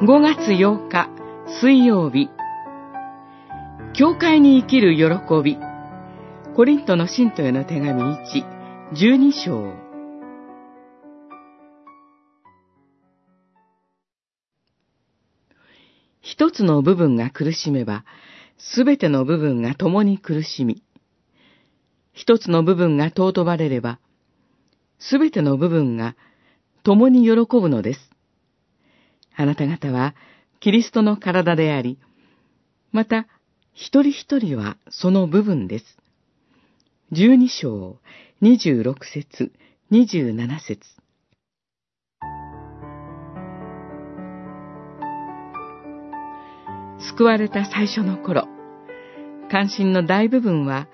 5月8日水曜日。教会に生きる喜び。コリントの信徒への手紙1、12章。一つの部分が苦しめば、すべての部分が共に苦しみ、一つの部分が尊ばれれば、すべての部分が共に喜ぶのです。あなた方はキリストの体であり、また一人一人はその部分です。十二章、二十六節、二十七節。救われた最初の頃、関心の大部分は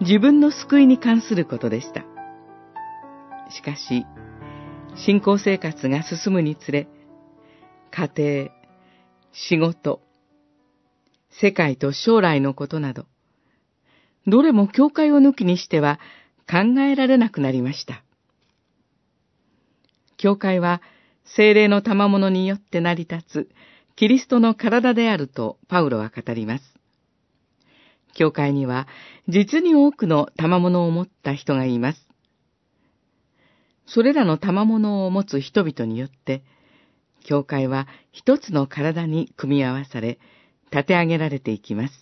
自分の救いに関することでした。しかし、信仰生活が進むにつれ、家庭、仕事、世界と将来のことなど、どれも教会を抜きにしては考えられなくなりました。教会は精霊の賜物によって成り立つキリストの体であるとパウロは語ります。教会には実に多くの賜物を持った人がいます。それらの賜物を持つ人々によって、教会は一つの体に組み合わされ、立て上げられていきます。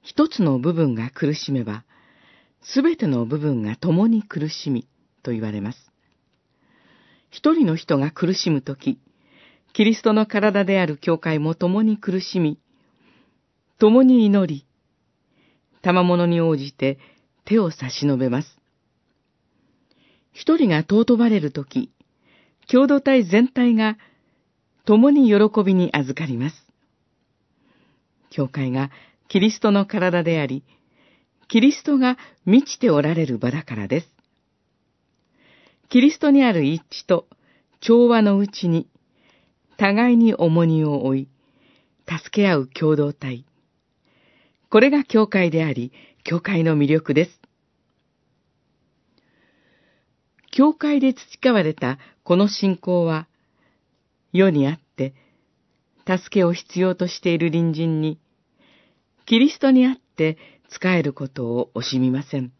一つの部分が苦しめば、すべての部分が共に苦しみと言われます。一人の人が苦しむとき、キリストの体である教会も共に苦しみ、共に祈り、賜物に応じて手を差し伸べます。一人が尊ばれるとき、共同体全体が共に喜びに預かります。教会がキリストの体であり、キリストが満ちておられる場だからです。キリストにある一致と調和のうちに、互いに重荷を負い、助け合う共同体。これが教会であり、教会の魅力です。教会で培われたこの信仰は、世にあって、助けを必要としている隣人に、キリストにあって仕えることを惜しみません。